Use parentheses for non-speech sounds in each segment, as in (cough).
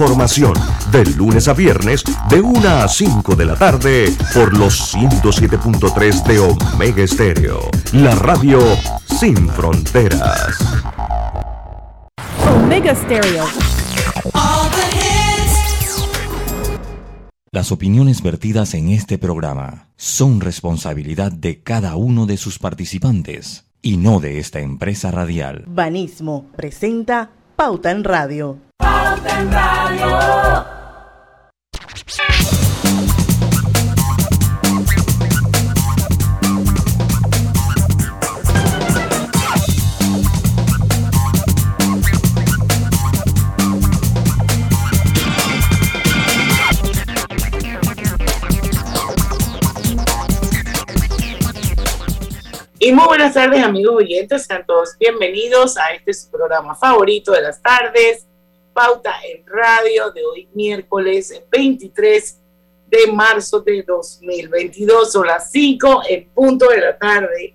información. De lunes a viernes, de 1 a 5 de la tarde, por los 107.3 de Omega Estéreo. La radio sin fronteras. Omega Stereo. Las opiniones vertidas en este programa son responsabilidad de cada uno de sus participantes y no de esta empresa radial. Banismo presenta Pauta en Radio. Radio. Y muy buenas tardes, amigos oyentes. Sean todos bienvenidos a este su programa favorito de las tardes, Pauta en Radio, de hoy miércoles 23 de marzo de 2022, son las 5 en punto de la tarde.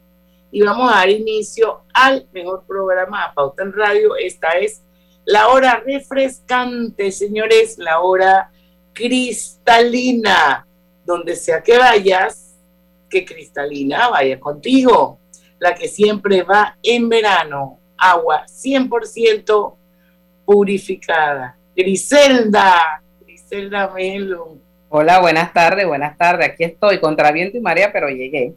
Y vamos a dar inicio al mejor programa de Pauta en Radio. Esta es la hora refrescante, señores, la hora cristalina, donde sea que vayas que Cristalina vaya contigo, la que siempre va en verano, agua 100% purificada. Griselda, Griselda Melo. Hola, buenas tardes, buenas tardes. Aquí estoy, contra viento y marea, pero llegué.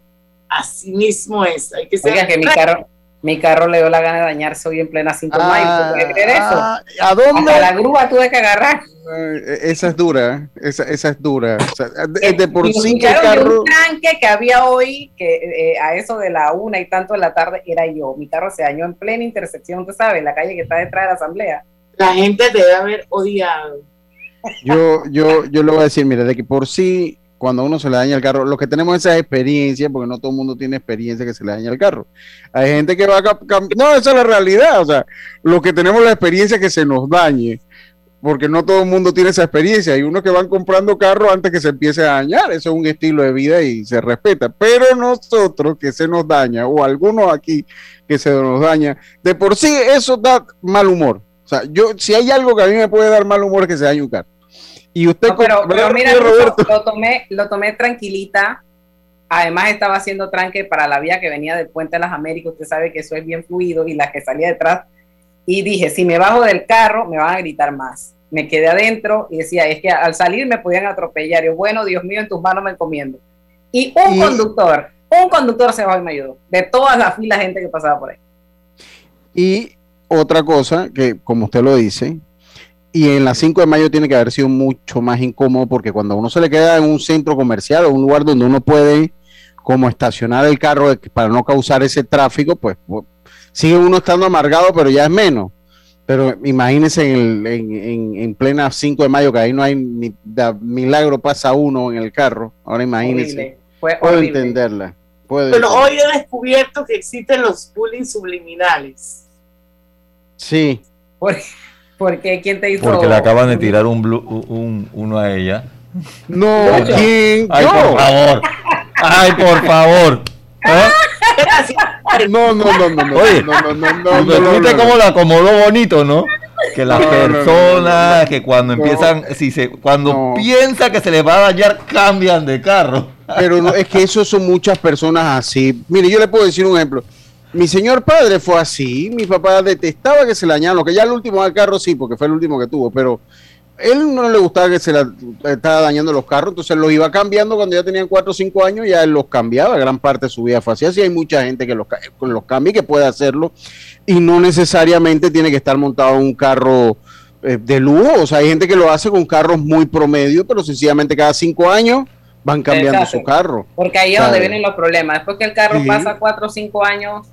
Así mismo es. Hay que ser Oiga, que mi carro, mi carro le dio la gana de dañarse hoy en plena 5 de mayo. ¿Puede creer eso? Ah, ¿A dónde? Hasta la grúa tuve que agarrar. Eh, Esa es dura, esa, esa es dura. O sea, de, de por sí que carro. un tranque que había hoy, que eh, a eso de la una y tanto de la tarde era yo. Mi carro se dañó en plena intersección, tú sabes, la calle que está detrás de la asamblea. La gente debe haber odiado. Yo, yo, yo le voy a decir, mira, de que por sí, cuando a uno se le daña el carro, los que tenemos esa experiencia, porque no todo el mundo tiene experiencia que se le daña el carro. Hay gente que va a No, esa es la realidad. O sea, los que tenemos la experiencia que se nos dañe, porque no todo el mundo tiene esa experiencia. Hay unos que van comprando carros antes que se empiece a dañar. Eso es un estilo de vida y se respeta. Pero nosotros que se nos daña, o algunos aquí que se nos daña, de por sí eso da mal humor. O sea, yo, si hay algo que a mí me puede dar mal humor es que se dañe un carro. Y usted, No, pero, con- pero ¿verdad, mira, Roberto? lo tomé, lo tomé tranquilita. Además estaba haciendo tranque para la vía que venía del Puente de las Américas. Usted sabe que eso es bien fluido y la que salía detrás. Y dije, si me bajo del carro, me van a gritar más. Me quedé adentro y decía, es que al salir me podían atropellar. Yo, bueno, Dios mío, en tus manos me encomiendo. Y un Y- conductor, un conductor se bajó y me ayudó. De toda la fila de gente que pasaba por ahí. Y otra cosa que, como usted lo dice, y en la 5 de mayo tiene que haber sido mucho más incómodo porque cuando uno se le queda en un centro comercial o un lugar donde uno puede como estacionar el carro para no causar ese tráfico, pues, pues, sigue uno estando amargado, pero ya es menos. Pero imagínense en, el- en, en- en plena 5 de mayo que ahí no hay ni da milagro pasa uno en el carro. Ahora imagínense. Horrible. Fue Puedo horrible. entenderla. puedo Pero entenderla. hoy he descubierto que existen los bullying subliminales. Sí. ¿Por- Porque ¿quién te hizo? Porque le acaban de tirar un, blu- un- uno a ella. No. ¿quién? Ay, Yo. por favor. Ay, por favor. ¿Eh? No, no, no, no, no. Oye, no, no, no, no, ¿Viste no, no, no. cómo la acomodó bonito, no? Que las No, no, no, no, personas, no. que cuando No. empiezan, si se, cuando No. piensa que se les va a dañar, cambian de carro. Pero no, es que eso son muchas personas así. Mire, yo le puedo decir un ejemplo. Mi señor padre fue así. Mi papá detestaba que se le dañaran. Lo que ya el último del carro sí, porque fue el último que tuvo. Pero él no le gustaba que se le estaba dañando los carros. Entonces los iba cambiando cuando ya tenían 4 o 5 años. Ya él los cambiaba. Gran parte de su vida fue así. Así hay mucha gente que los, los cambia y que puede hacerlo. Y no necesariamente tiene que estar montado en un carro eh, de lujo. O sea, hay gente que lo hace con carros muy promedio, pero sencillamente cada 5 años van cambiando Exacto. su carro. Porque ahí es donde vienen los problemas. Después que el carro Sí. pasa cuatro o cinco años,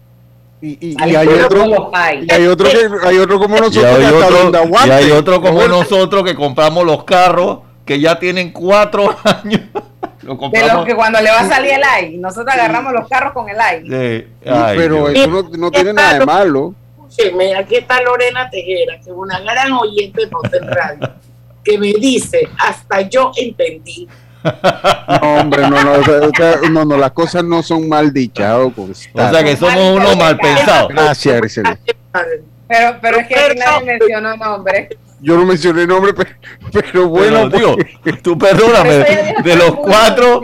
Y, y- al y hay otro, los hay. y hay otro que hay otro como Y nosotros hay, que hasta otro, donde y aguante. hay otro como Mejor- nosotros que compramos los carros que ya tienen cuatro (laughs) años. Lo De los que cuando le va a salir el AI, nosotros agarramos los carros con el AI. Sí. Ay, pero Dios. eso no, no tiene nada de malo. Escúcheme, aquí está Lorena Tejera, que es una gran oyente de en Radio, que me dice, hasta yo entendí. No, hombre, no, no, o sea, o no, no, las cosas no son mal dichas. oh, pues, O sea que somos unos mal pensados. Gracias. Pero, pero es que aquí nadie mencionó nombres. yo no mencioné nombre, pero, pero bueno. Pero, pues, digo, tú perdóname, de los cuatro.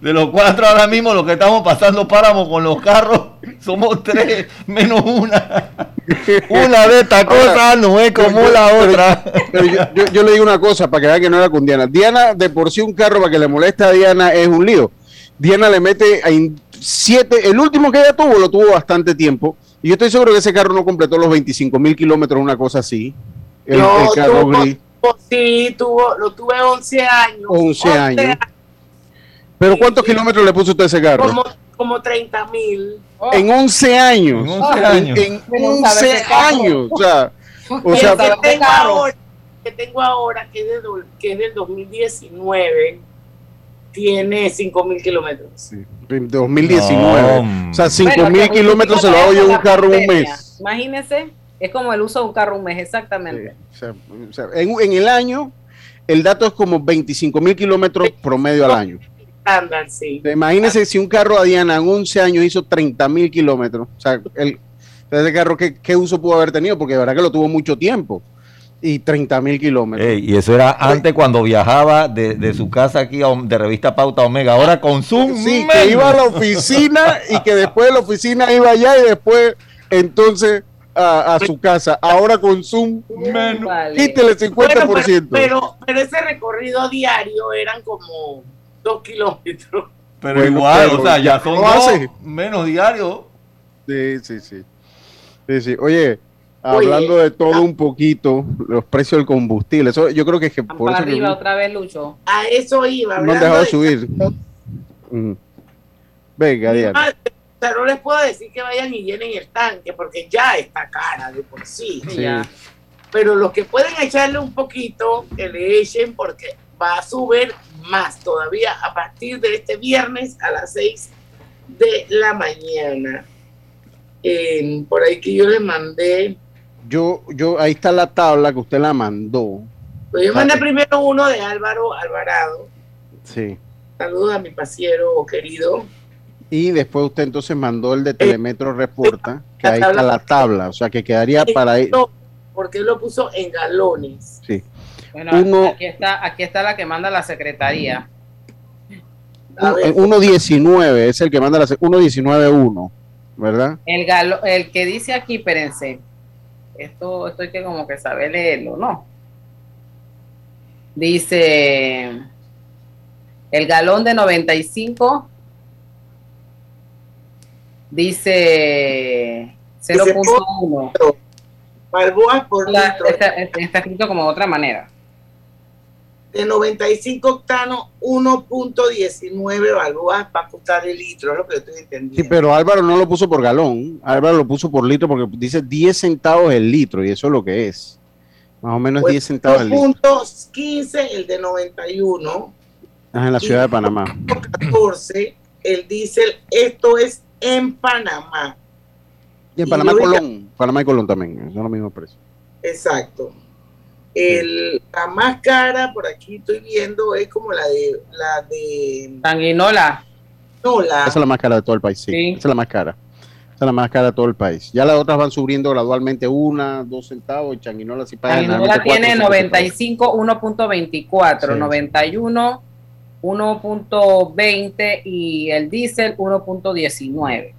De los cuatro ahora mismo los que estamos pasando páramo con los carros, (laughs) somos tres menos una. (laughs) Una de estas cosas no es como yo- la otra. pero yo, yo- yo le digo una cosa para que vea que no era con Diana. Diana, de por sí un carro para que le moleste a Diana es un lío. Diana le mete a siete, el último que ella tuvo lo tuvo bastante tiempo. Y yo estoy seguro que ese carro no completó los 25 mil kilómetros, una cosa así. El, No, el carro tuvo- gris. Sí, tuvo, lo tuve 11 años. 11 años. Pero ¿cuántos kilómetros le puso usted a ese carro? Como, como 30 mil. Oh, En 11 años. En 11 años. En, en Pero 11 sabe ese carro. años. O sea, o sea, que ¿sabes qué tengo ahora, que tengo ahora, que es, de do- que es del 2019, tiene 5 mil kilómetros. en 2019. No, o sea, 5 bueno, mil kilómetros se lo hago yo en un carro un mes. Imagínese, es como el uso de un carro un mes, exactamente. Sí, o sea, o sea, en, en el año, el dato es como 25 mil kilómetros promedio al año. Estándar, sí. Imagínense si un carro a Diana en 11 años hizo 30 mil kilómetros. O sea, el, ese carro, ¿qué, ¿qué uso pudo haber tenido? Porque de verdad que lo tuvo mucho tiempo. Y 30 mil kilómetros. Ey, y eso era antes cuando viajaba de, de su casa aquí a, de revista Pauta Omega. Ahora con Zoom. Sí, menos. que iba a la oficina y que después de la oficina iba allá y después entonces a, a su casa. Ahora con Zoom, Menos. Vale. quítele el 50%. Bueno, pero, pero, pero ese recorrido diario eran como 2 kilómetros. Pero Bueno, igual, pero o sea, ya son dos hace. menos diarios. Sí, sí, sí. Sí, sí. Oye, Oye, hablando de todo un poquito, los precios del combustible, eso yo creo que es que por para eso que arriba otra vez, Lucho. A eso iba. no han dejado de de- subir. Venga, Diana. Ah, O sea, no les puedo decir que vayan y llenen el tanque porque ya está cara de por sí. Sí. Ya. Pero los que pueden echarle un poquito, que le echen porque va a subir más todavía a partir de este viernes a las 6 de la mañana. Eh, por ahí que yo le mandé, Yo, yo, ahí está la tabla que usted la mandó. pues yo mandé primero uno de Álvaro Alvarado. Sí. Saludos a mi pasiero querido. Y después usted entonces mandó el de Telemetro Reporta, que ahí está la tabla, o sea que quedaría para ahí. Porque él lo puso en galones. Sí. Bueno, Uno- aquí está, aquí está la que manda la secretaría. A ver, 1.19 es el que manda la 1.19.1, ¿verdad? El galo, el que dice aquí, espérense. Esto, esto hay que como que saber leerlo, ¿no? Dice el galón de 95 dice 0.1. Balboas por La- litro. Está, está escrito como de otra manera. De 95 octanos, 1.19 balboas para costar el litro, es lo que yo estoy entendiendo. Sí, pero Álvaro no lo puso por galón, Álvaro lo puso por litro porque dice 10 centavos el litro y eso es lo que es. Más o menos Pues, 10 centavos el litro. 2.15 el de 91, Ah, en la ciudad de Panamá. 14 el diésel, esto es en Panamá, Y en Y Panamá que- Colón, Panamá y Colón también, son los mismos precios. exacto. El, la más cara, por aquí estoy viendo, es como la de, la de, Sanguinola. no, la, Esa es la más cara de todo el país, sí. Sí. Esa es la más cara. Esa es la más cara de todo el país. Ya las otras van subiendo gradualmente una, dos centavos y Changuinola sí paga cuatro, tiene cinco 95, 1.24, Sí. 91, 1.20 y el diésel 1.19.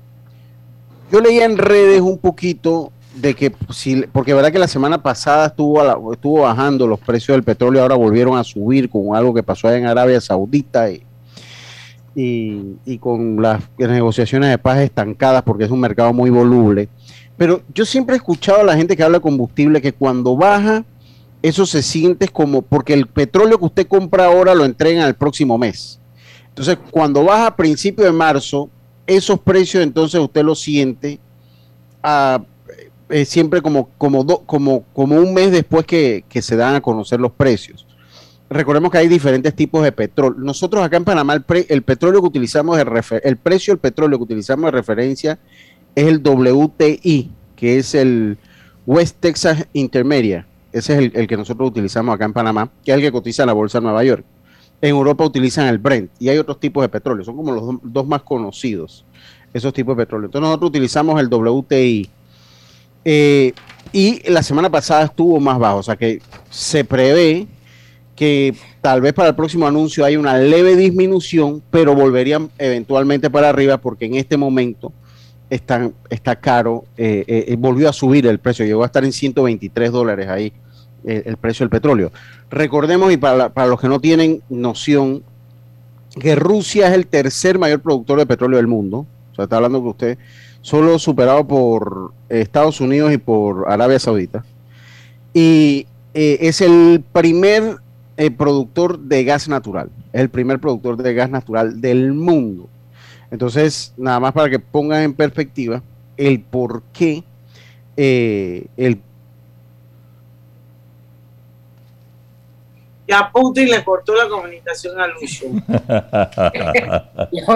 Yo leía en redes un poquito de que, si, porque verdad que la semana pasada estuvo, a la- estuvo bajando los precios del petróleo, ahora volvieron a subir con algo que pasó allá en Arabia Saudita y, y, con las negociaciones de paz estancadas porque es un mercado muy voluble. Pero yo siempre he escuchado a la gente que habla de combustible que cuando baja, eso se siente como, porque el petróleo que usted compra ahora lo entregan el próximo mes. Entonces, cuando baja a principio de marzo, esos precios entonces usted los siente ah, siempre como, como, do- como, como un mes después que, se dan a conocer los precios. Recordemos que hay diferentes tipos de petróleo. Nosotros acá en Panamá el, petróleo que utilizamos, el precio del petróleo que utilizamos de referencia es el WTI, que es el West Texas Intermedia. Ese es el, que nosotros utilizamos acá en Panamá, que es el que cotiza la Bolsa de Nueva York. En Europa utilizan el Brent y hay otros tipos de petróleo, son como los do- dos más conocidos, esos tipos de petróleo. Entonces nosotros utilizamos el WTI. Eh, y la semana pasada estuvo más bajo, o sea que se prevé que tal vez para el próximo anuncio hay una leve disminución, pero volverían eventualmente para arriba porque en este momento está, está caro, eh, eh, volvió a subir el precio, llegó a estar en 123 dólares ahí el precio del petróleo. Recordemos, y para, para los que no tienen noción, que Rusia es el tercer mayor productor de petróleo del mundo, o sea, está hablando que usted, solo superado por Estados Unidos y por Arabia Saudita, y es el primer el productor de gas natural. Es el primer productor de gas natural del mundo. Entonces, nada más para que pongan en perspectiva el por qué eh, el Ya Putin le cortó la comunicación a Lucio. (laughs)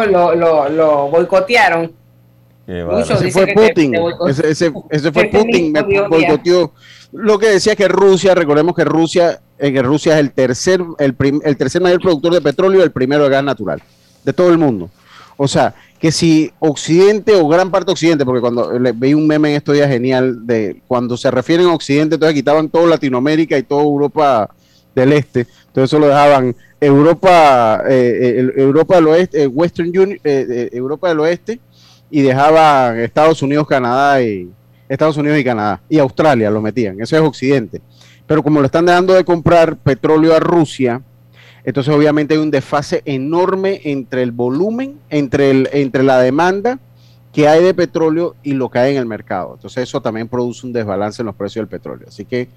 (laughs) lo, lo, lo boicotearon. Ese fue Putin. Ese, ese, fue Putin. Me boicoteó. Lo que decía que Rusia, recordemos que Rusia que Rusia es el tercer, el, el tercer mayor productor de petróleo y el primero de gas natural de todo el mundo. O sea, que si Occidente o gran parte de Occidente, porque cuando le, veí un meme en estos días genial de cuando se refieren a Occidente, entonces quitaban toda Latinoamérica y toda Europa del Este, entonces solo dejaban Europa, eh, eh Europa del Oeste, eh, Western Union, eh, Europa del Oeste y dejaban Estados Unidos, Canadá y Estados Unidos y Canadá y Australia lo metían, eso es Occidente. Pero como lo están dejando de comprar petróleo a Rusia, entonces obviamente hay un desfase enorme entre el volumen, entre, el, entre la demanda que hay de petróleo y lo que hay en el mercado. Entonces eso también produce un desbalance en los precios del petróleo. Así que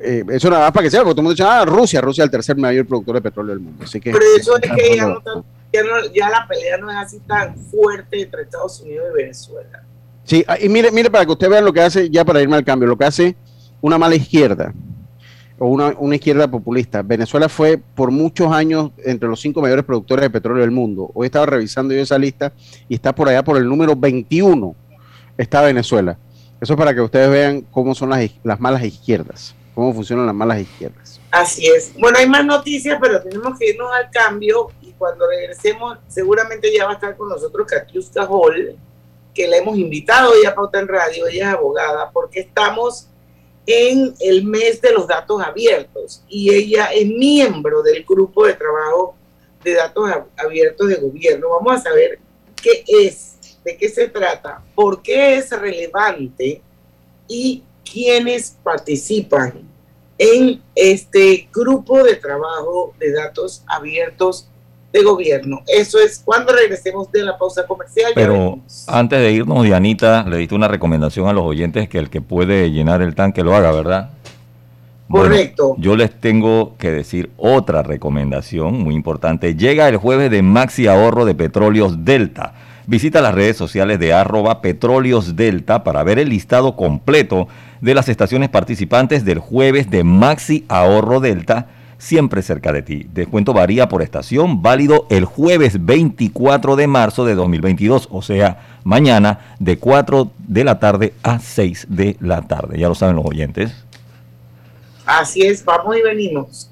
eh, eso nada más para que sea, porque todo el mundo dice, ah, Rusia, Rusia es el tercer mayor productor de petróleo del mundo. Así que, Pero eso es que ya, ya, la pelea no es así tan fuerte entre Estados Unidos y Venezuela. Sí, ah, y mire, mire para que usted vea lo que hace, ya para irme al cambio, lo que hace una mala izquierda o una, izquierda populista. Venezuela fue por muchos años entre los cinco mayores productores de petróleo del mundo. Hoy estaba revisando yo esa lista y está por allá por el número 21 está Venezuela. Eso es para que ustedes vean cómo son las, las malas izquierdas, cómo funcionan las malas izquierdas. Así es. Bueno, hay más noticias, pero tenemos que irnos al cambio y cuando regresemos seguramente ya va a estar con nosotros Katiuska Hall, que la hemos invitado ya a Pauta en Radio, ella es abogada, porque estamos en el mes de los datos abiertos y ella es miembro del grupo de trabajo de datos abiertos de gobierno. Vamos a saber qué es, de qué se trata, por qué es relevante y quiénes participan en este grupo de trabajo de datos abiertos de gobierno. Eso es cuando regresemos de la pausa comercial. Pero antes de irnos, Dianita, le diste una recomendación a los oyentes que el que puede llenar el tanque lo haga, ¿verdad? Correcto. yo les tengo que decir otra recomendación muy importante. Llega el jueves de Maxi Ahorro de Petróleos Delta. Visita las redes sociales de arroba Petróleos Delta para ver el listado completo de las estaciones participantes del jueves de Maxi Ahorro Delta siempre cerca de ti. Descuento varía por estación, válido el jueves 24 de marzo de 2022, o sea, mañana de 4 de la tarde a 6 de la tarde. Ya lo saben los oyentes. Así es, vamos y venimos.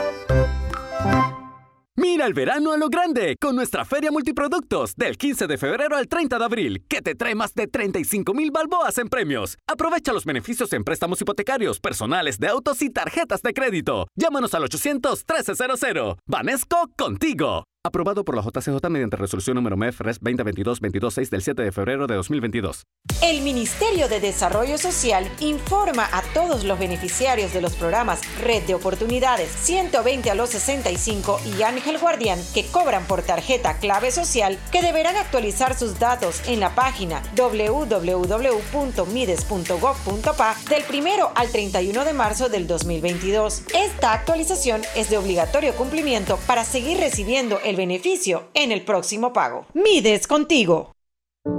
Mira el verano a lo grande con nuestra Feria Multiproductos del 15 de febrero al 30 de abril, que te trae más de 35 mil balboas en premios. Aprovecha los beneficios en préstamos hipotecarios, personales de autos y tarjetas de crédito. Llámanos al 800-1300. Vanesco contigo. Aprobado por la JCJ mediante resolución número MEF RES 2022-226 del 7 de febrero de 2022. El Ministerio de Desarrollo Social informa a todos los beneficiarios de los programas Red de Oportunidades 120 a los 65 y Ángel Guardián que cobran por tarjeta clave social que deberán actualizar sus datos en la página www.mides.gov.pa del 1 al 31 de marzo del 2022. Esta actualización es de obligatorio cumplimiento para seguir recibiendo el beneficio en el próximo pago. Mides contigo.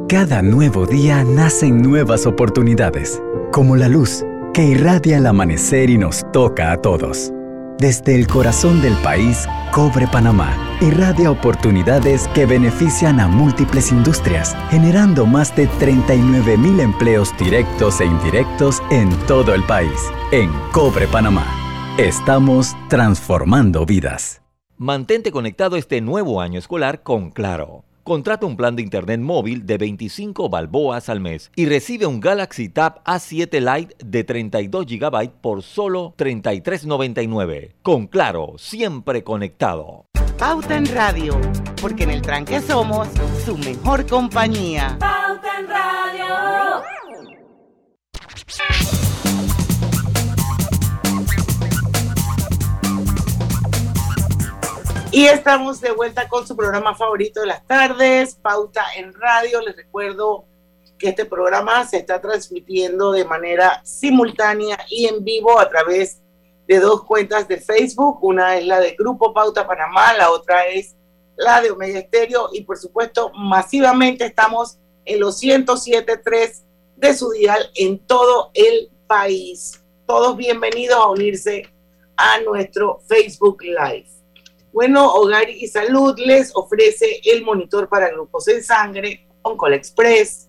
Cada nuevo día nacen nuevas oportunidades, como la luz que irradia el amanecer y nos toca a todos. Desde el corazón del país, Cobre Panamá irradia oportunidades que benefician a múltiples industrias, generando más de 39 mil empleos directos e indirectos en todo el país. En Cobre Panamá, estamos transformando vidas. Mantente conectado este nuevo año escolar con Claro. Contrata un plan de internet móvil de 25 balboas al mes y recibe un Galaxy Tab A7 Lite de 32 GB por solo 33.99. Con Claro, siempre conectado. Pauta en Radio, porque en el tranque somos su mejor compañía. Pauta en Radio. Y estamos de vuelta con su programa favorito de las tardes, Pauta en Radio. Les recuerdo que este programa se está transmitiendo de manera simultánea y en vivo a través de dos cuentas de Facebook. Una es la de Grupo Pauta Panamá, la otra es la de Omega Estéreo y por supuesto masivamente estamos en los 107.3 de su dial en todo el país. Todos bienvenidos a unirse a nuestro Facebook Live. Bueno, Hogar y Salud les ofrece el monitor para glucosa en sangre Oncol Express.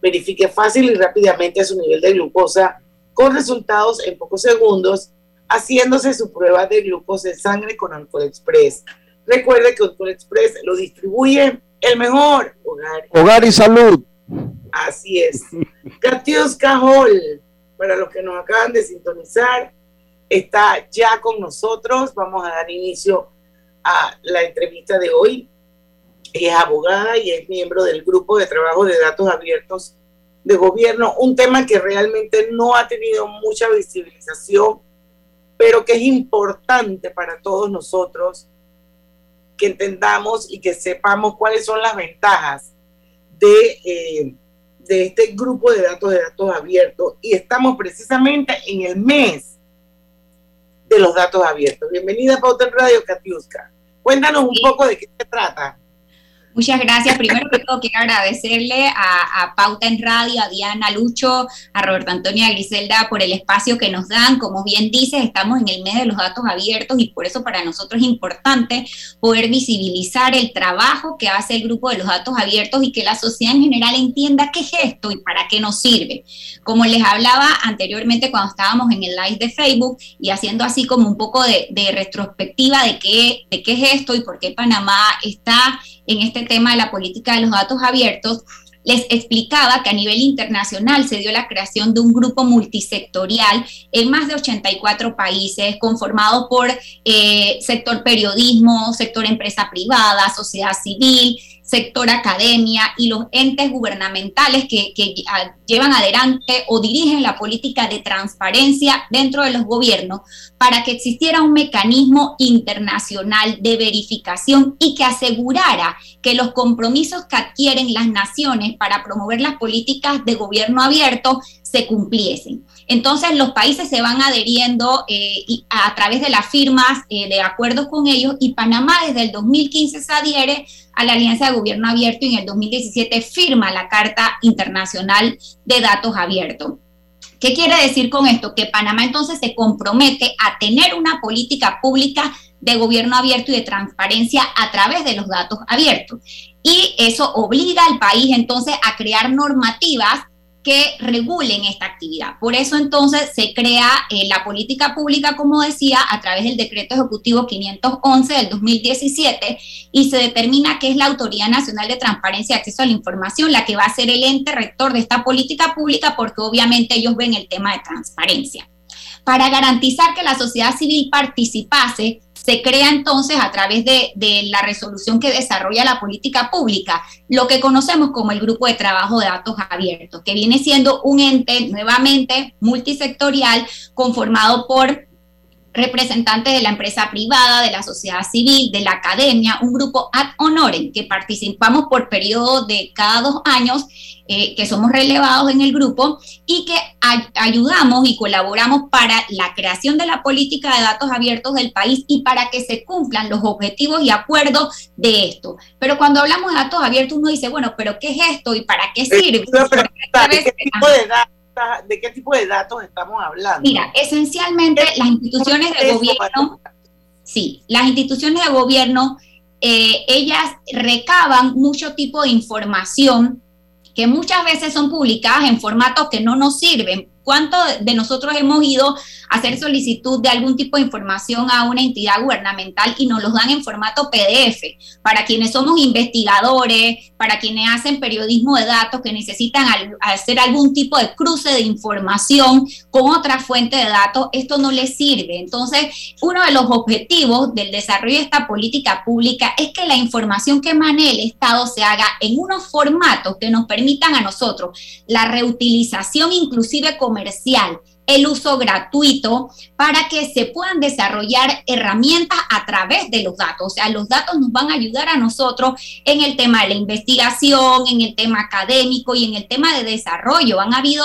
Verifique fácil y rápidamente su nivel de glucosa con resultados en pocos segundos, haciéndose su prueba de glucosa en sangre con Oncol Express. Recuerde que Oncol Express lo distribuye el mejor hogar. Hogar y salud. Así es. (laughs) Katiuska Hall, para los que nos acaban de sintonizar, está ya con nosotros. Vamos a dar inicio a la entrevista de hoy. Es abogada y es miembro del grupo de trabajo de datos abiertos de gobierno, un tema que realmente no ha tenido mucha visibilización, pero que es importante para todos nosotros que entendamos y que sepamos cuáles son las ventajas de, eh, de este grupo de datos de datos abiertos. Y estamos precisamente en el mes de los datos abiertos. Bienvenida a Pauta en Radio, Katiuska. Cuéntanos un poco de qué se trata. Muchas gracias. Primero que todo, quiero agradecerle a, Pauta en Radio, a Diana Lucho, a Roberto Antonio y a Griselda por el espacio que nos dan. Como bien dices, estamos en el mes de los datos abiertos y por eso para nosotros es importante poder visibilizar el trabajo que hace el grupo de los datos abiertos y que la sociedad en general entienda qué es esto y para qué nos sirve. Como les hablaba anteriormente cuando estábamos en el live de Facebook y haciendo así como un poco de, de retrospectiva de qué, de qué es esto y por qué Panamá está en este tema de la política de los datos abiertos, les explicaba que a nivel internacional se dio la creación de un grupo multisectorial en más de 84 países, conformado por eh, sector periodismo, sector empresa privada, sociedad civil, sector academia y los entes gubernamentales que, que, llevan adelante o dirigen la política de transparencia dentro de los gobiernos para que existiera un mecanismo internacional de verificación y que asegurara que los compromisos que adquieren las naciones para promover las políticas de gobierno abierto se cumpliesen. Entonces los países se van adheriendo eh, a través de las firmas eh, de acuerdos con ellos y Panamá desde el 2015 se adhiere a la Alianza de Gobierno Abierto y en el 2017 firma la Carta Internacional de Datos Abiertos. ¿Qué quiere decir con esto? Que Panamá entonces se compromete a tener una política pública de gobierno abierto y de transparencia a través de los datos abiertos. Y eso obliga al país entonces a crear normativas que regulen esta actividad. Por eso entonces se crea eh, la política pública, como decía, a través del decreto ejecutivo 511 del 2017 y se determina que es la Autoridad Nacional de Transparencia y Acceso a la Información la que va a ser el ente rector de esta política pública porque obviamente ellos ven el tema de transparencia. Para garantizar que la sociedad civil participase, se crea entonces a través de, la resolución que desarrolla la política pública, lo que conocemos como el Grupo de Trabajo de Datos Abiertos, que viene siendo un ente nuevamente multisectorial conformado por representantes de la empresa privada, de la sociedad civil, de la academia, un grupo ad honorem que participamos por periodo de cada dos años, eh, que somos relevados en el grupo y que ay ayudamos y colaboramos para la creación de la política de datos abiertos del país y para que se cumplan los objetivos y acuerdos de esto. Pero cuando hablamos de datos abiertos uno dice, bueno, pero ¿qué es esto y para qué sirve? ¿Qué tipo de datos? ¿De qué tipo de datos estamos hablando? Mira, esencialmente las instituciones de gobierno, sí, las instituciones de gobierno, eh, ellas recaban mucho tipo de información que muchas veces son publicadas en formatos que no nos sirven ¿Cuántos de nosotros hemos ido a hacer solicitud de algún tipo de información a una entidad gubernamental y nos los dan en formato PDF? Para quienes somos investigadores, para quienes hacen periodismo de datos que necesitan hacer algún tipo de cruce de información con otra fuente de datos, esto no les sirve. Entonces, uno de los objetivos del desarrollo de esta política pública es que la información que emane el Estado se haga en unos formatos que nos permitan a nosotros la reutilización inclusive comercial el uso gratuito para que se puedan desarrollar herramientas a través de los datos. O sea, los datos nos van a ayudar a nosotros en el tema de la investigación, en el tema académico y en el tema de desarrollo. Han habido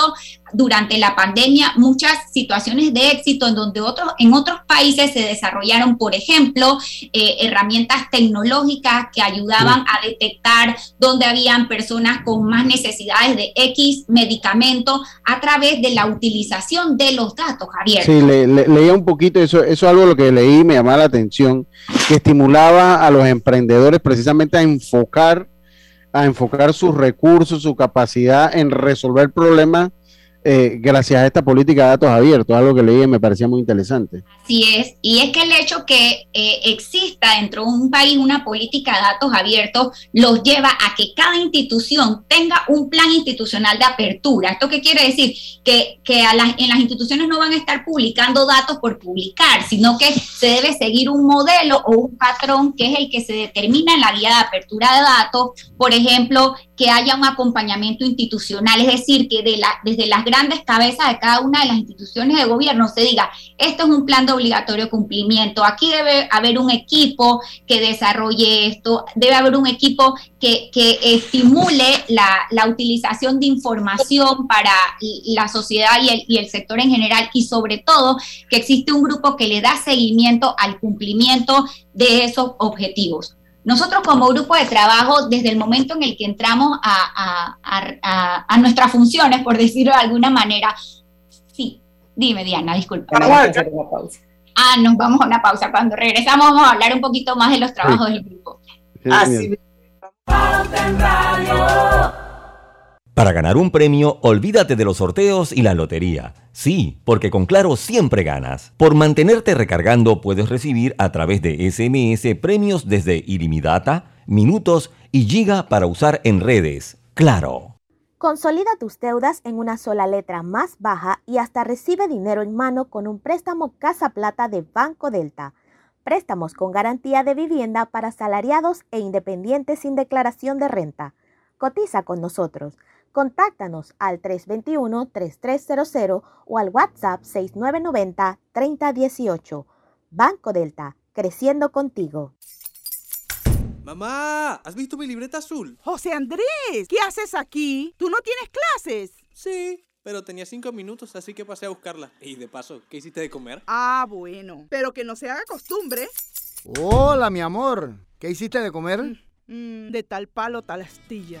durante la pandemia muchas situaciones de éxito en donde otros, en otros países se desarrollaron, por ejemplo, eh, herramientas tecnológicas que ayudaban a detectar dónde habían personas con más necesidades de X medicamento a través de la utilización de los datos, Javier. Sí, leía un poquito, eso, eso es algo lo que leí me llamaba la atención, que estimulaba a los emprendedores precisamente a enfocar a enfocar sus recursos, su capacidad en resolver problemas eh, gracias a esta política de datos abiertos, algo que leí y me parecía muy interesante. Así es, y es que el hecho que eh, exista dentro de un país una política de datos abiertos los lleva a que cada institución tenga un plan institucional de apertura. ¿Esto qué quiere decir? Que, a las, en las instituciones no van a estar publicando datos por publicar, sino que se debe seguir un modelo o un patrón que es el que se determina en la guía de apertura de datos, por ejemplo, que haya un acompañamiento institucional, es decir, que de la, desde las grandes cabezas de cada una de las instituciones de gobierno se diga, esto es un plan de obligatorio cumplimiento, aquí debe haber un equipo que desarrolle esto, debe haber un equipo que, estimule la, utilización de información para la sociedad y el, y el sector en general y sobre todo que existe un grupo que le da seguimiento al cumplimiento de esos objetivos. Nosotros como grupo de trabajo, desde el momento en el que entramos a, nuestras funciones, por decirlo de alguna manera, sí, dime Diana, disculpa. Vamos a hacer una pausa. Ah, nos vamos a una pausa. Cuando regresamos vamos a hablar un poquito más de los trabajos del grupo. Así. Para ganar un premio, olvídate de los sorteos y la lotería. Sí, porque con Claro siempre ganas. Por mantenerte recargando puedes recibir a través de SMS premios desde ilimitada, minutos y giga para usar en redes. Claro. Consolida tus deudas en una sola letra más baja y hasta recibe dinero en mano con un préstamo Casa Plata de Banco Delta. Préstamos con garantía de vivienda para salariados e independientes sin declaración de renta. Cotiza con nosotros Contáctanos al 321-3300 o al WhatsApp 6990-3018. Banco Delta, creciendo contigo. Mamá, ¿has visto mi libreta azul? José Andrés, ¿qué haces aquí? ¿Tú no tienes clases? Sí, pero tenía cinco minutos, así que pasé a buscarla. Y de paso, ¿qué hiciste de comer? Ah, bueno, pero que no se haga costumbre. Hola, mi amor. ¿Qué hiciste de comer? Mm, mm, de tal palo, tal astilla.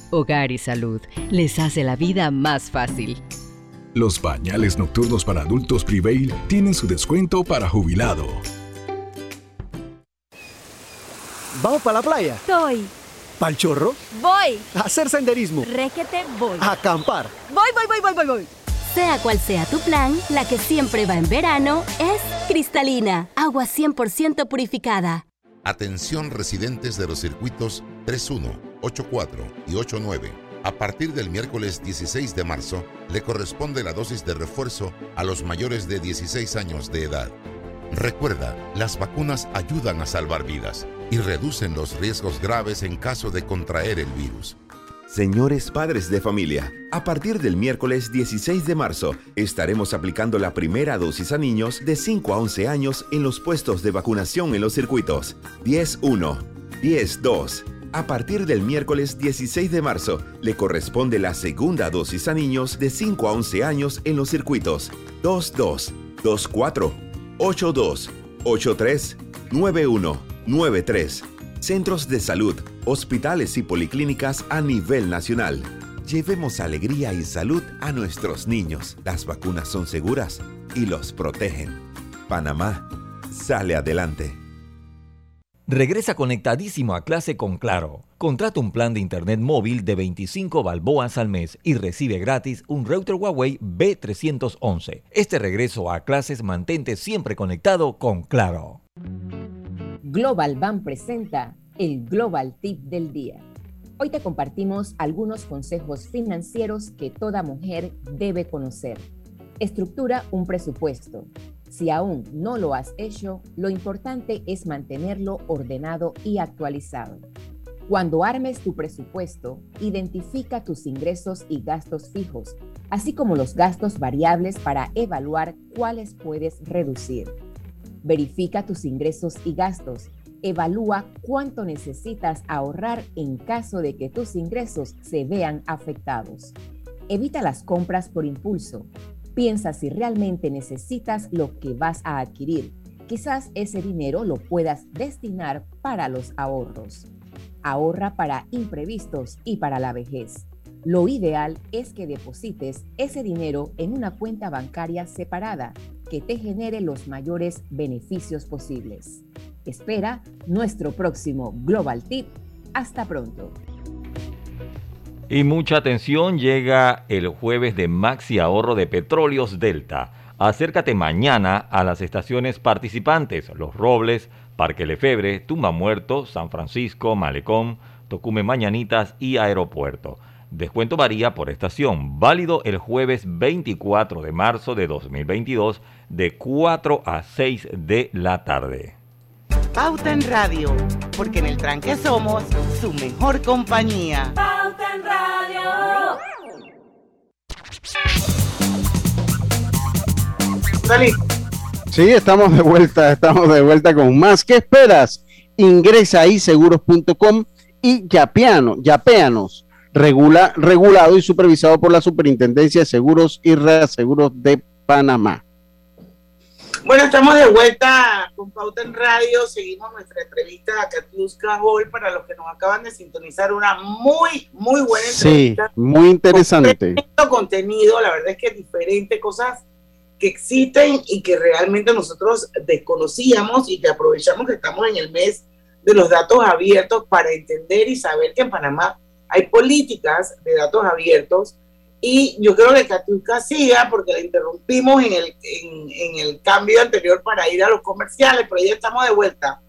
Hogar y Salud les hace la vida más fácil. Los pañales nocturnos para adultos Prevail tienen su descuento para jubilado. ¿Vamos para la playa? Soy. ¿Pal chorro? Voy. A hacer senderismo. Requete voy. A acampar. Voy, voy, voy, voy, voy, voy. Sea cual sea tu plan, la que siempre va en verano es cristalina, agua 100% purificada. Atención residentes de los circuitos 31, 84 y 89. A partir del miércoles 16 de marzo, le corresponde la dosis de refuerzo a los mayores de 16 años de edad. Recuerda, las vacunas ayudan a salvar vidas y reducen los riesgos graves en caso de contraer el virus. Señores padres de familia, a partir del miércoles 16 de marzo estaremos aplicando la primera dosis a niños de 5 a 11 años en los puestos de vacunación en los circuitos 10-1, 10-2. A partir del miércoles 16 de marzo le corresponde la segunda dosis a niños de 5 a 11 años en los circuitos 2-2, 2-4, 8-2, 8-3, 9-1, 9-3. Centros de salud, hospitales y policlínicas a nivel nacional. Llevemos alegría y salud a nuestros niños. Las vacunas son seguras y los protegen. Panamá sale adelante. Regresa conectadísimo a clase con Claro. Contrata un plan de internet móvil de 25 balboas al mes y recibe gratis un router Huawei B311. Este regreso a clases mantente siempre conectado con Claro. Global Bank presenta el Global Tip del Día. Hoy te compartimos algunos consejos financieros que toda mujer debe conocer. Estructura un presupuesto. Si aún no lo has hecho, lo importante es mantenerlo ordenado y actualizado. Cuando armes tu presupuesto, identifica tus ingresos y gastos fijos, así como los gastos variables para evaluar cuáles puedes reducir. Verifica tus ingresos y gastos. Evalúa cuánto necesitas ahorrar en caso de que tus ingresos se vean afectados. Evita las compras por impulso. Piensa si realmente necesitas lo que vas a adquirir. Quizás ese dinero lo puedas destinar para los ahorros. Ahorra para imprevistos y para la vejez. Lo ideal es que deposites ese dinero en una cuenta bancaria separada que te genere los mayores beneficios posibles. Espera nuestro próximo Global Tip. Hasta pronto. Y mucha atención, llega el jueves de Maxi Ahorro de Petróleos Delta. Acércate mañana a las estaciones participantes, Los Robles, Parque Lefebre, Tumba Muerto, San Francisco, Malecón, Tocume Mañanitas y Aeropuerto. Descuento varía por estación, válido el jueves 24 de marzo de 2022 de 4 a 6 de la tarde. Pauta en Radio, porque en el tranque somos su mejor compañía. Pauta en Radio. Sí, estamos de vuelta, estamos de vuelta con más. ¿Qué esperas? Ingresa ahí seguros.com y yapeano, yapeanos, regula, regulado y supervisado por la Superintendencia de Seguros y Reaseguros de Panamá. Bueno, estamos de vuelta con Pauta en Radio. Seguimos nuestra entrevista a Katiuska Hall. Para los que nos acaban de sintonizar, una muy, muy buena entrevista. Sí, muy interesante. Con contenido, la verdad es que es diferente, cosas que existen y que realmente nosotros desconocíamos y que aprovechamos que estamos en el mes de los datos abiertos para entender y saber que en Panamá hay políticas de datos abiertos y yo creo que Katiuska siga porque la interrumpimos en el, en, en el cambio anterior para ir a los comerciales, pero ya estamos de vuelta.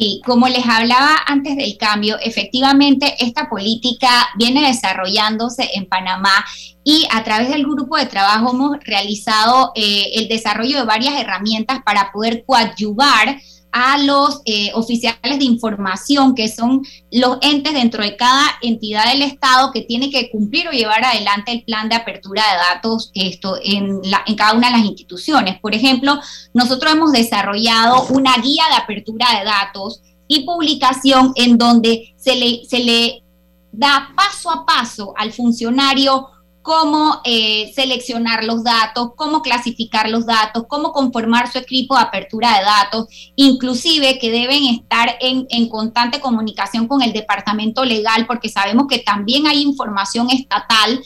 Sí, como les hablaba antes del cambio, efectivamente esta política viene desarrollándose en Panamá y a través del grupo de trabajo hemos realizado eh, el desarrollo de varias herramientas para poder coadyuvar a los eh, oficiales de información, que son los entes dentro de cada entidad del Estado que tiene que cumplir o llevar adelante el plan de apertura de datos esto, en, la, en cada una de las instituciones. Por ejemplo, nosotros hemos desarrollado una guía de apertura de datos y publicación en donde se le, se le da paso a paso al funcionario cómo eh, seleccionar los datos, cómo clasificar los datos, cómo conformar su equipo de apertura de datos, inclusive que deben estar en, en, constante comunicación con el departamento legal, porque sabemos que también hay información estatal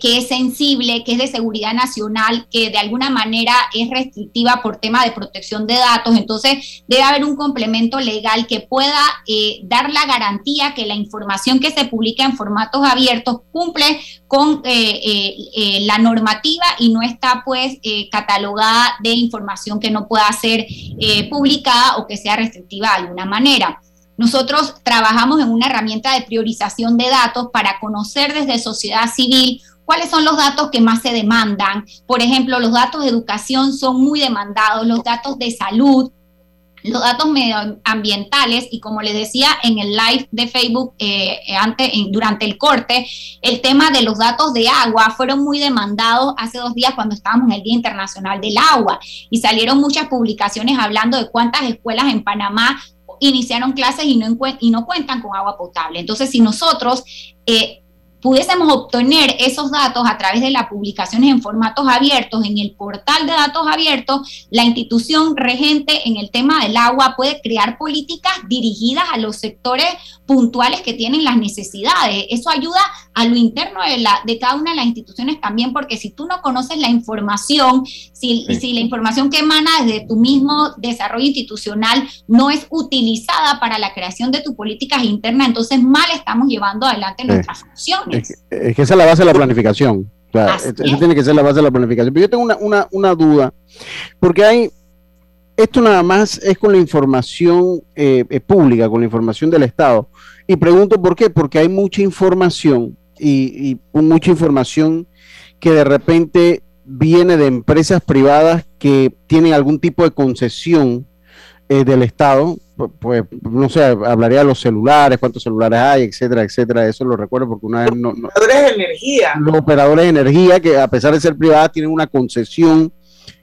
que, es sensible, que es de seguridad nacional, que de alguna manera es restrictiva por tema de protección de datos. Entonces, debe haber un complemento legal que pueda eh, dar la garantía que la información que se publica en formatos abiertos cumple con eh, eh, la normativa y no está pues catalogada de información que no pueda ser publicada o que sea restrictiva de alguna manera. Nosotros trabajamos en una herramienta de priorización de datos para conocer desde sociedad civil cuáles son los datos que más se demandan. Por ejemplo, los datos de educación son muy demandados, los datos de salud, los datos medioambientales y como les decía en el live de Facebook eh, antes, durante el corte, el tema de los datos de agua fueron muy demandados hace dos días cuando estábamos en el Día Internacional del Agua y salieron muchas publicaciones hablando de cuántas escuelas en Panamá iniciaron clases y no, y no cuentan con agua potable. Entonces, si nosotros eh, pudiésemos obtener esos datos a través de las publicaciones en formatos abiertos, en el portal de datos abiertos, la institución regente en el tema del agua puede crear políticas dirigidas a los sectores puntuales que tienen las necesidades. Eso ayuda a lo interno de, la, de cada una de las instituciones también, porque si tú no conoces la información, si, si la información que emana desde tu mismo desarrollo institucional no es utilizada para la creación de tus políticas internas, entonces mal estamos llevando adelante nuestras funciones. Es, que esa es la base de la planificación. eso tiene que ser la base de la planificación. Pero yo tengo una, duda, porque hay, esto nada más es con la información eh, eh, pública, con la información del Estado. Y pregunto por qué, porque hay mucha información y, y mucha información que de repente viene de empresas privadas que tienen algún tipo de concesión eh, del Estado, pues no sé, hablaría de los celulares, cuántos celulares hay, etcétera, etcétera, eso lo recuerdo porque una vez no... Los operadores de energía. Los operadores de energía que a pesar de ser privadas tienen una concesión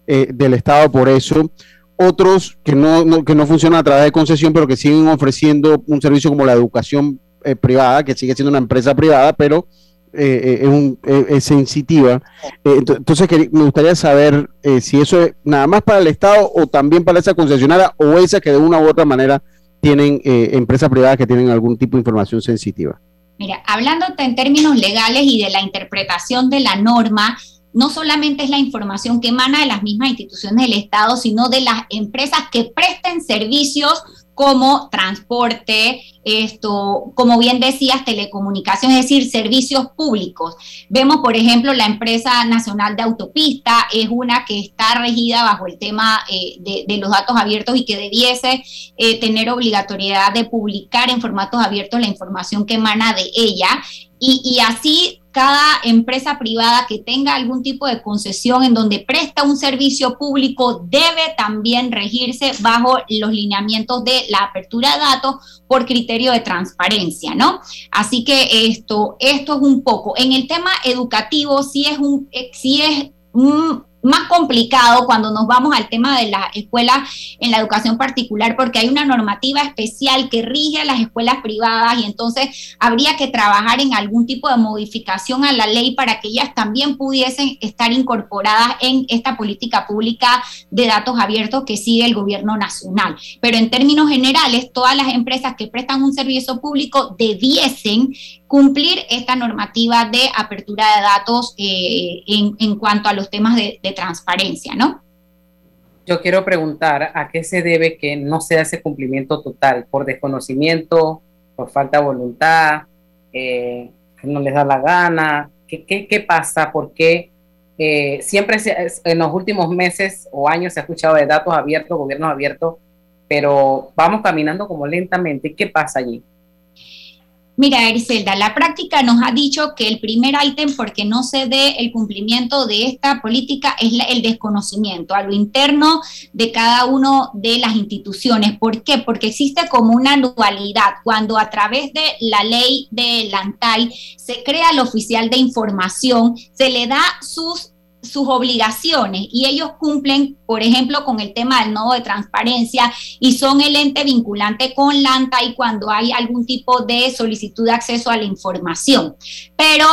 eh, del Estado por eso. Otros que no, que no funcionan a través de concesión, pero que siguen ofreciendo un servicio como la educación eh, privada, que sigue siendo una empresa privada, pero eh, es, un, es, sensitiva. entonces me gustaría saber si eso es nada más para el Estado o también para esa concesionaria o esa que de una u otra manera tienen empresas privadas que tienen algún tipo de información sensitiva. Mira, hablándote en términos legales y de la interpretación de la norma, no solamente es la información que emana de las mismas instituciones del Estado, sino de las empresas que presten servicios como transporte, esto, como bien decías, telecomunicación, es decir, servicios públicos. Vemos, por ejemplo, la empresa nacional de autopista es una que está regida bajo el tema eh, de, los datos abiertos y que debiese eh, tener obligatoriedad de publicar en formatos abiertos la información que emana de ella. Y así cada empresa privada que tenga algún tipo de concesión en donde presta un servicio público debe también regirse bajo los lineamientos de la apertura de datos por criterio de transparencia, ¿no? Así que esto, esto es un poco. En el tema educativo, sí es un, sí es un más complicado cuando nos vamos al tema de la escuela en la educación particular, porque hay una normativa especial que rige a las escuelas privadas y entonces habría que trabajar en algún tipo de modificación a la ley para que ellas también pudiesen estar incorporadas en esta política pública de datos abiertos que sigue el gobierno nacional. Pero en términos generales, todas las empresas que prestan un servicio público debiesen cumplir esta normativa de apertura de datos eh, en, cuanto a los temas de, transparencia, ¿no? Yo quiero preguntar a qué se debe que no sea ese cumplimiento total, por desconocimiento, por falta de voluntad, eh, no les da la gana, ¿qué, qué, pasa? ¿Por qué eh, siempre en los últimos meses o años se ha escuchado de datos abiertos, gobiernos abiertos, pero vamos caminando como lentamente? ¿Qué pasa allí? Mira, Ericelda, la práctica nos ha dicho que el primer ítem porque no se dé el cumplimiento de esta política es el desconocimiento a lo interno de cada una de las instituciones. ¿Por qué? Porque existe como una dualidad. Cuando a través de la ley de Lantay se crea el oficial de información, se le da sus sus obligaciones y ellos cumplen, por ejemplo, con el tema del nodo de transparencia y son el ente vinculante con LANTA y cuando hay algún tipo de solicitud de acceso a la información. Pero